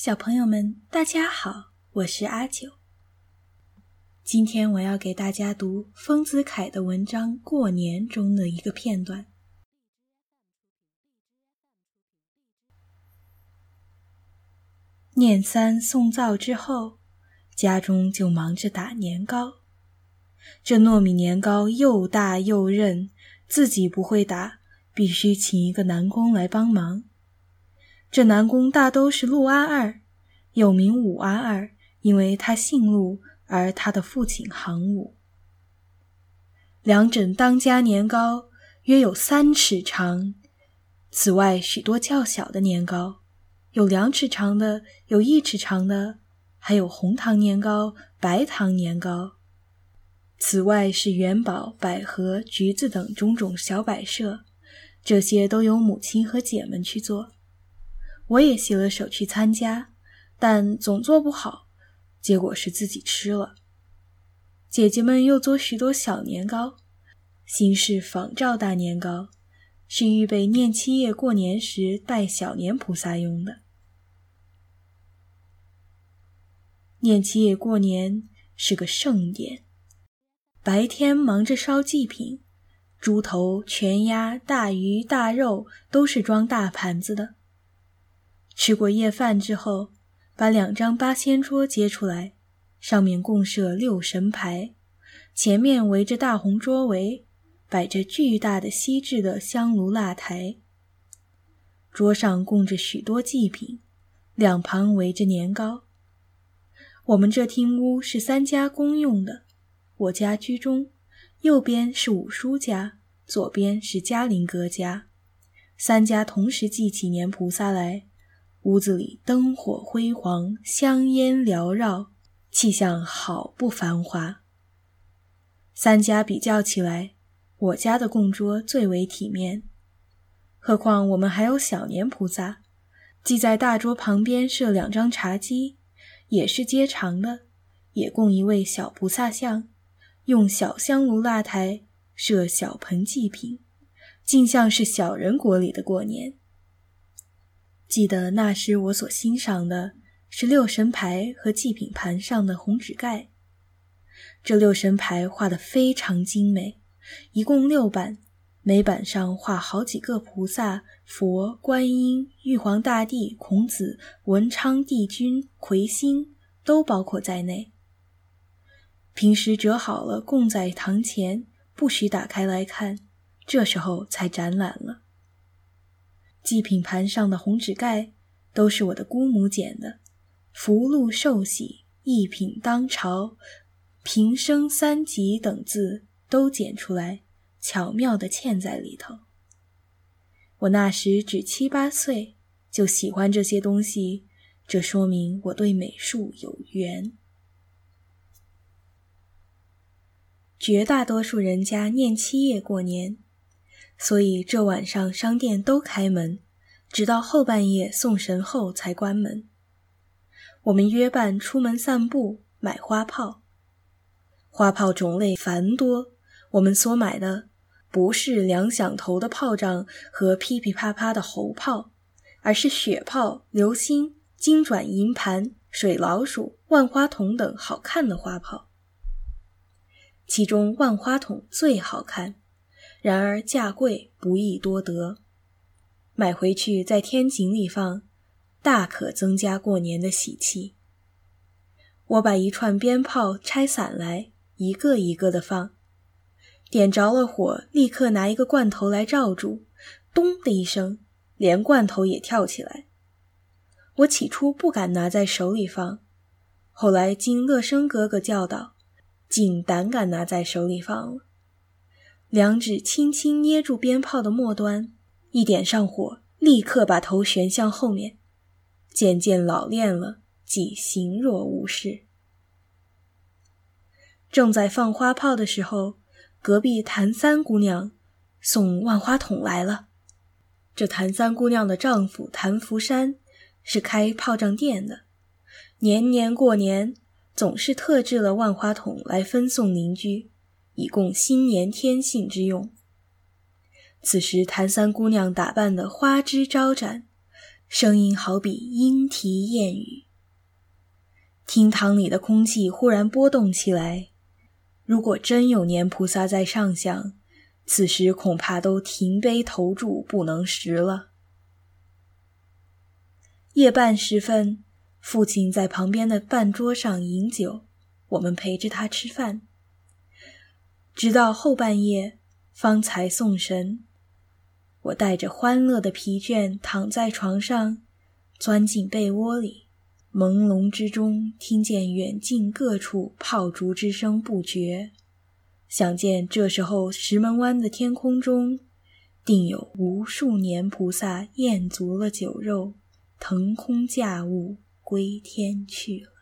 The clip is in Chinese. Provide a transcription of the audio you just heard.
小朋友们，大家好，我是阿九。今天我要给大家读丰子恺的文章《过年》中的一个片段。念三送灶之后，家中就忙着打年糕。这糯米年糕又大又韧，自己不会打，必须请一个男工来帮忙。这南宫大都是陆阿二，又名武阿二，因为他姓陆，而他的父亲行武。两枕当家年糕约有三尺长，此外许多较小的年糕，有两尺长的，有一尺长的，还有红糖年糕、白糖年糕。此外是元宝、百合、橘子等种种小摆设，这些都由母亲和姐们去做。我也洗了手去参加，但总做不好，结果是自己吃了。姐姐们又做许多小年糕，新式仿照大年糕，是预备念七夜过年时拜小年菩萨用的。念七夜过年是个盛典，白天忙着烧祭品，猪头、全鸭、大鱼大肉都是装大盘子的。吃过夜饭之后，把两张八仙桌接出来，上面共设六神牌，前面围着大红桌围，摆着巨大的锡制的香炉蜡台。桌上供着许多祭品，两旁围着年糕。我们这厅屋是三家公用的，我家居中，右边是五叔家，左边是嘉林哥家，三家同时祭起年菩萨来。屋子里灯火辉煌，香烟缭绕，气象好不繁华。三家比较起来，我家的供桌最为体面。何况我们还有小年菩萨，即在大桌旁边设两张茶几，也是接长的，也供一位小菩萨像，用小香炉蜡台设小盆祭品，竟像是小人国里的过年。记得那时我所欣赏的是六神牌和祭品盘上的红纸盖。这六神牌画得非常精美，一共六版，每版上画好几个菩萨、佛、观音、玉皇大帝、孔子、文昌帝君、魁星都包括在内。平时折好了供在堂前，不许打开来看，这时候才展览了。祭品盘上的红纸盖都是我的姑母剪的，“福禄寿喜，一品当朝，平生三吉”等字都剪出来，巧妙地嵌在里头。我那时只七八岁，就喜欢这些东西，这说明我对美术有缘。绝大多数人家念七夜过年。所以这晚上商店都开门，直到后半夜送神后才关门。我们约伴出门散步，买花炮。花炮种类繁多，我们所买的不是两响头的炮仗和噼噼啪啪的猴炮，而是雪炮、流星、金转银盘、水老鼠、万花筒等好看的花炮。其中万花筒最好看。然而价贵，不易多得。买回去在天井里放，大可增加过年的喜气。我把一串鞭炮拆散来，一个一个的放，点着了火，立刻拿一个罐头来罩住，咚的一声，连罐头也跳起来。我起初不敢拿在手里放，后来经乐生哥哥教导，竟胆敢拿在手里放了。两指轻轻捏住鞭炮的末端，一点上火，立刻把头旋向后面。渐渐老练了，即形若无事。正在放花炮的时候，隔壁谭三姑娘送万花筒来了。这谭三姑娘的丈夫谭福山是开炮仗店的，年年过年总是特制了万花筒来分送邻居。以供新年天性之用。此时，谭三姑娘打扮得花枝招展，声音好比莺啼燕语。厅堂里的空气忽然波动起来。如果真有年菩萨在上香，此时恐怕都停杯投箸，不能食了。夜半时分，父亲在旁边的饭桌上饮酒，我们陪着他吃饭，直到后半夜方才送神。我带着欢乐的疲倦躺在床上，钻进被窝里，朦胧之中听见远近各处炮竹之声不绝，想见这时候石门湾的天空中，定有无数年菩萨宴足了酒肉。腾空驾雾归天去了。